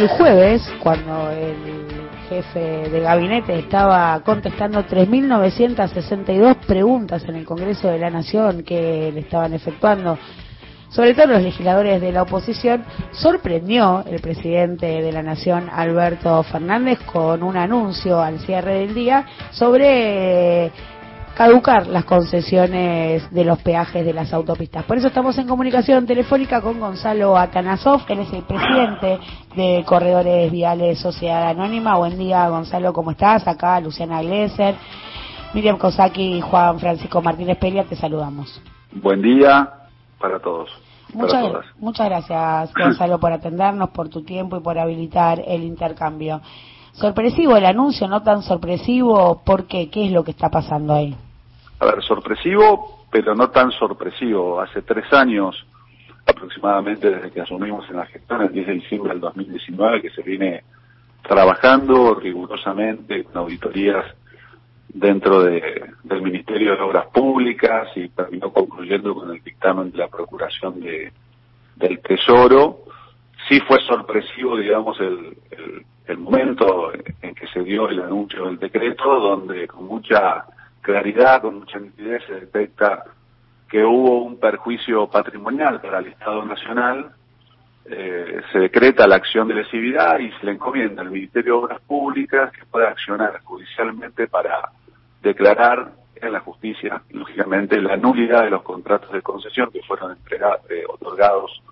el jueves, cuando el jefe de gabinete estaba contestando 3.962 preguntas en el Congreso de la Nación que le estaban efectuando, sobre todo los legisladores de la oposición, sorprendió el presidente de la Nación, Alberto Fernández, con un anuncio al cierre del día sobre caducar las concesiones de los peajes de las autopistas. Por eso estamos en comunicación telefónica con Gonzalo Atanasov, él es el presidente de Corredores Viales Sociedad Anónima. Buen día, Gonzalo, ¿cómo estás? Acá Luciana Glesser, Miriam Kosaki y Juan Francisco Martínez Peria, te saludamos. Buen día para todos. Muchas, muchas gracias, Gonzalo, por atendernos, por tu tiempo y por habilitar el intercambio. Sorpresivo el anuncio, no tan sorpresivo, ¿por qué? ¿Qué es lo que está pasando ahí? a ver, sorpresivo, pero no tan sorpresivo. Hace tres años aproximadamente desde que asumimos en la gestión, el 10 de diciembre del 2019, que se viene trabajando rigurosamente con auditorías dentro de, del Ministerio de Obras Públicas y terminó concluyendo con el dictamen de la Procuración de, del Tesoro. Sí fue sorpresivo, digamos, el, el, el momento en que se dio el anuncio del decreto, donde con mucha claridad, con mucha nitidez, se detecta que hubo un perjuicio patrimonial para el Estado Nacional, eh, se decreta la acción de lesividad y se le encomienda al Ministerio de Obras Públicas que pueda accionar judicialmente para declarar en la justicia, lógicamente, la nulidad de los contratos de concesión que fueron entregados, eh, otorgados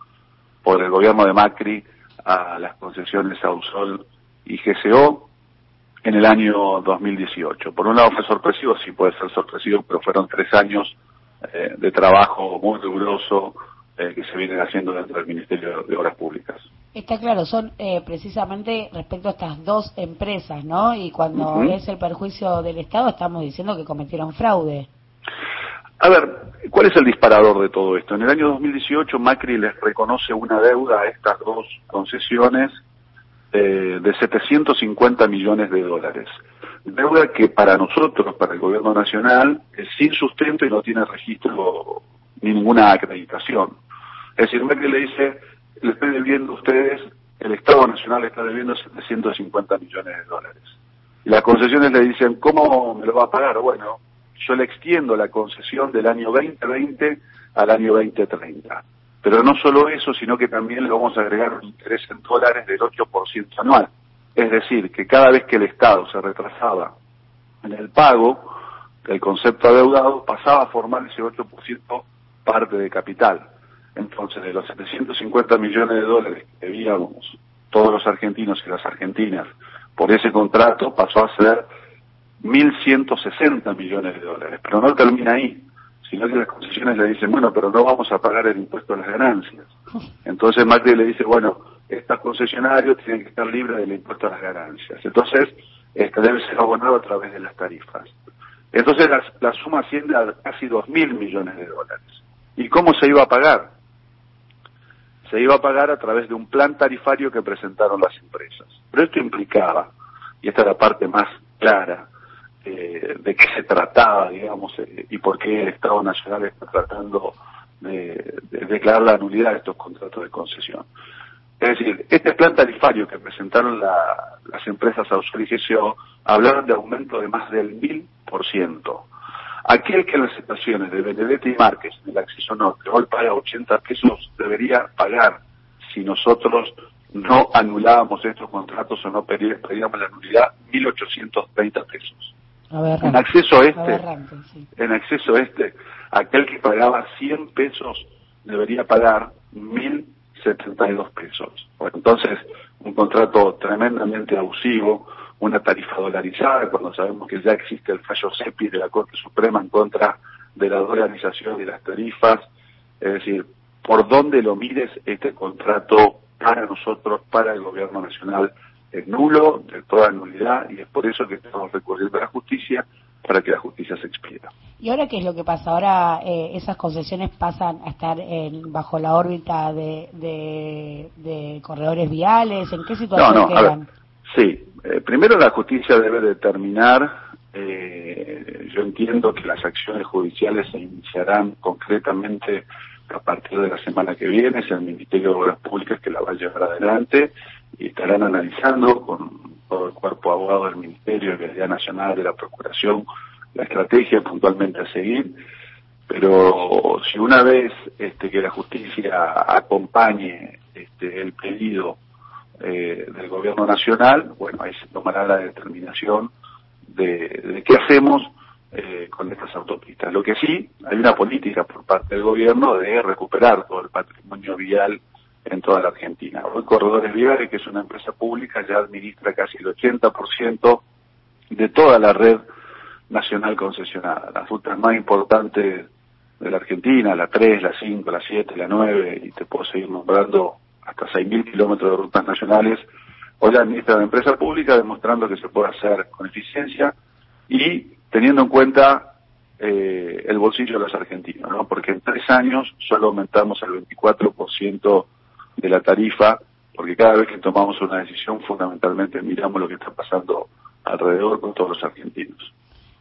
por el gobierno de Macri a las concesiones Ausol y GCO, en el año 2018. Por un lado fue sorpresivo, sí puede ser sorpresivo, pero fueron tres años eh, de trabajo muy riguroso eh, que se vienen haciendo dentro del Ministerio de Obras Públicas. Está claro, son eh, precisamente respecto a estas dos empresas, ¿no? Y cuando es el perjuicio del Estado, estamos diciendo que cometieron fraude. A ver, ¿cuál es el disparador de todo esto? En el año 2018 Macri les reconoce una deuda a estas dos concesiones eh, de 750 millones de dólares. Deuda que para nosotros, para el gobierno nacional, es sin sustento y no tiene registro ni ninguna acreditación. Es decir, que le dice, le estoy debiendo a ustedes, el Estado Nacional está debiendo 750 millones de dólares. Y las concesiones le dicen, ¿cómo me lo va a pagar? Bueno, yo le extiendo la concesión del año 2020 al año 2030. Pero no solo eso, sino que también le vamos a agregar un interés en dólares del 8% anual. Es decir, que cada vez que el Estado se retrasaba en el pago, el concepto adeudado pasaba a formar ese 8% parte de capital. Entonces, de los 750 millones de dólares que debíamos todos los argentinos y las argentinas por ese contrato, pasó a ser 1.160 millones de dólares. Pero no termina ahí sino que las concesiones le dicen, bueno, pero no vamos a pagar el impuesto a las ganancias. Entonces Macri le dice, bueno, estos concesionarios tienen que estar libres del impuesto a las ganancias. Entonces, este debe ser abonado a través de las tarifas. Entonces la, suma asciende a casi dos mil millones de dólares. ¿Y cómo se iba a pagar? Se iba a pagar a través de un plan tarifario que presentaron las empresas. Pero esto implicaba, y esta es la parte más clara, eh, de qué se trataba, digamos, eh, y por qué el Estado Nacional está tratando de, declarar la nulidad de estos contratos de concesión. Es decir, este plan tarifario que presentaron las empresas Ausol GCO hablaron de aumento de más del mil por ciento. Aquel que en las estaciones de Benedetta y Márquez, en el acceso norte, hoy paga 80 pesos, debería pagar si nosotros no anulábamos estos contratos o no pedíamos la nulidad, 1.830 pesos en acceso este, en acceso este, aquel que pagaba 100 pesos debería pagar 1.072 pesos. Bueno, entonces, un contrato tremendamente abusivo, una tarifa dolarizada, cuando sabemos que ya existe el fallo CEPI de la Corte Suprema en contra de la dolarización de las tarifas. Es decir, por dónde lo mires este contrato para nosotros, para el gobierno nacional, es nulo, de toda nulidad, y es por eso que estamos recurriendo a la justicia para que la justicia se expida. ¿Y ahora qué es lo que pasa? Ahora eh, esas concesiones pasan a estar en, bajo la órbita de, de, corredores viales. ¿En qué situación quedan? sí, eh, primero la justicia debe determinar, eh, yo entiendo que las acciones judiciales se iniciarán concretamente a partir de la semana que viene, es el Ministerio de Obras Públicas que la va a llevar adelante y estarán analizando con todo el cuerpo abogado del Ministerio de Vialidad Nacional, de la Procuración, la estrategia puntualmente a seguir, pero si una vez este, que la justicia acompañe este, el pedido eh, del gobierno nacional, bueno, ahí se tomará la determinación de, qué hacemos con estas autopistas. Lo que sí, hay una política por parte del gobierno de recuperar todo el patrimonio vial en toda la Argentina. Hoy Corredores Viales, que es una empresa pública, ya administra casi el 80% de toda la red nacional concesionada. Las rutas más importantes de la Argentina, la 3, la 5, la 7, la 9, y te puedo seguir nombrando hasta 6.000 kilómetros de rutas nacionales, hoy administra la empresa pública demostrando que se puede hacer con eficiencia y teniendo en cuenta eh, el bolsillo de los argentinos, ¿no? porque en tres años solo aumentamos el 24% de la tarifa, porque cada vez que tomamos una decisión fundamentalmente miramos lo que está pasando alrededor con todos los argentinos.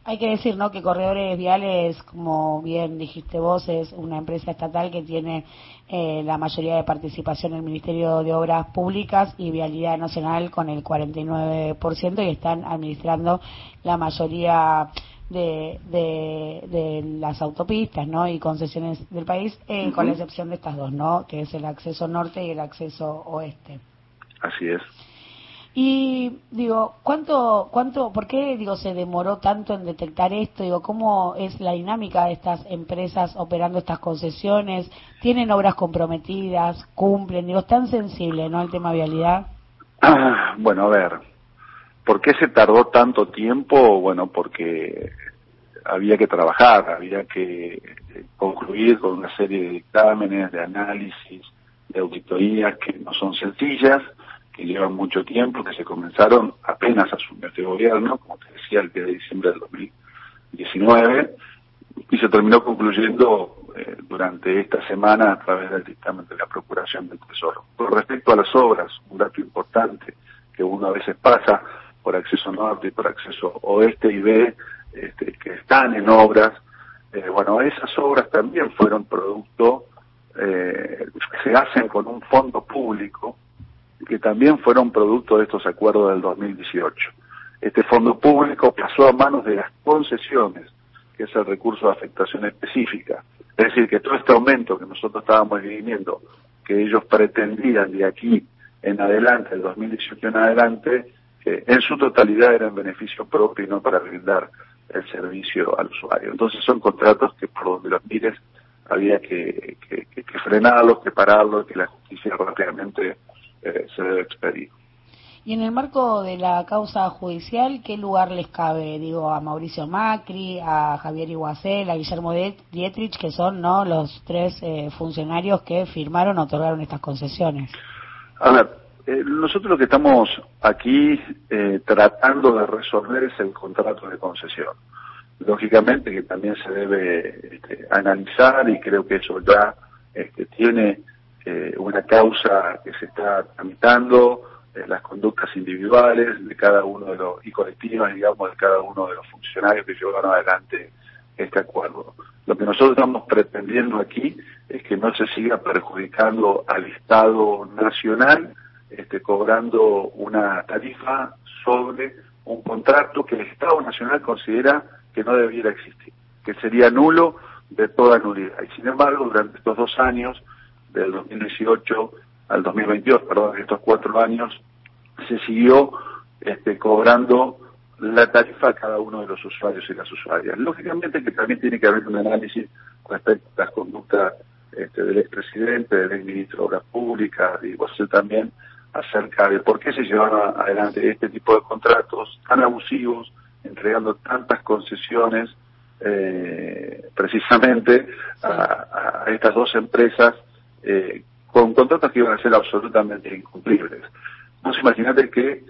Hay que decir, ¿no? Que Corredores Viales, como bien dijiste vos, es una empresa estatal que tiene eh, la mayoría de participación en el Ministerio de Obras Públicas y Vialidad Nacional con el 49% y están administrando la mayoría de, de, las autopistas, ¿no? Y concesiones del país, eh, con la excepción de estas dos, ¿no? Que es el acceso norte y el acceso oeste. Así es. Y digo, ¿cuánto, cuánto, por qué digo se demoró tanto en detectar esto? Digo, ¿cómo es la dinámica de estas empresas operando estas concesiones? ¿Tienen obras comprometidas? ¿Cumplen? Digo, es tan sensible, ¿no? El tema vialidad. Ah, bueno, a ver, ¿por qué se tardó tanto tiempo? Bueno, porque había que trabajar, había que concluir con una serie de dictámenes, de análisis, de auditorías que no son sencillas que llevan mucho tiempo, que se comenzaron apenas a asumir este gobierno, como te decía, el día de diciembre del 2019, y se terminó concluyendo eh, durante esta semana a través del dictamen de la Procuración del Tesoro. Con respecto a las obras, un dato importante que uno a veces pasa por acceso norte y por acceso oeste y ve este, que están en obras, eh, bueno, esas obras también fueron producto, eh, se hacen con un fondo público, que también fueron producto de estos acuerdos del 2018. Este fondo público pasó a manos de las concesiones, que es el recurso de afectación específica. Es decir, que todo este aumento que nosotros estábamos viviendo, que ellos pretendían de aquí en adelante, del 2018 en adelante, en su totalidad era en beneficio propio y no para brindar el servicio al usuario. Entonces son contratos que por donde los mires había que, que, que frenarlos, que pararlos, que la justicia rápidamente eh, se debe expedir. Y en el marco de la causa judicial, ¿qué lugar les cabe? Digo, a Mauricio Macri, a Javier Iguacel, a Guillermo Dietrich, que son no los tres eh, funcionarios que firmaron o otorgaron estas concesiones. A ver, eh, nosotros lo que estamos aquí tratando de resolver es el contrato de concesión. Lógicamente que también se debe este, analizar y creo que eso ya este, tiene eh, una causa que se está tramitando, eh, las conductas individuales de cada uno de los, y colectivas, digamos, de cada uno de los funcionarios que llevaron adelante este acuerdo. Lo que nosotros estamos pretendiendo aquí es que no se siga perjudicando al Estado Nacional, este, cobrando una tarifa sobre un contrato que el Estado Nacional considera que no debiera existir, que sería nulo de toda nulidad. Y sin embargo, durante estos dos años, del 2018 al 2022, perdón, estos cuatro años, se siguió este, cobrando la tarifa a cada uno de los usuarios y las usuarias. Lógicamente que también tiene que haber un análisis respecto a las conductas este, del expresidente, del exministro de Obras Públicas, y vos también, acerca de por qué se llevaron adelante este tipo de contratos tan abusivos, entregando tantas concesiones eh, precisamente a, a, estas dos empresas eh, con contratos que iban a ser absolutamente incumplibles. Vos imaginate que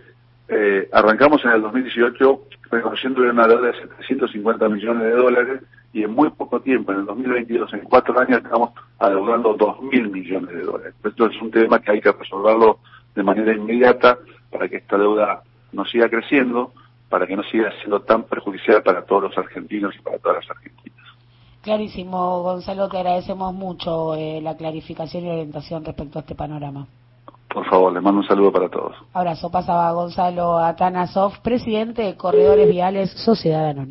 eh, arrancamos en el 2018 reconociendo una deuda de 750 millones de dólares y en muy poco tiempo, en el 2022, en cuatro años, estamos adeudando 2.000 millones de dólares. Esto es un tema que hay que resolverlo de manera inmediata para que esta deuda no siga creciendo, para que no siga siendo tan perjudicial para todos los argentinos y para todas las argentinas. Clarísimo, Gonzalo, te agradecemos mucho eh, la clarificación y orientación respecto a este panorama. Por favor, le mando un saludo para todos. Abrazo. Pasaba Gonzalo Atanasov, presidente de Corredores Viales, Sociedad Anónima.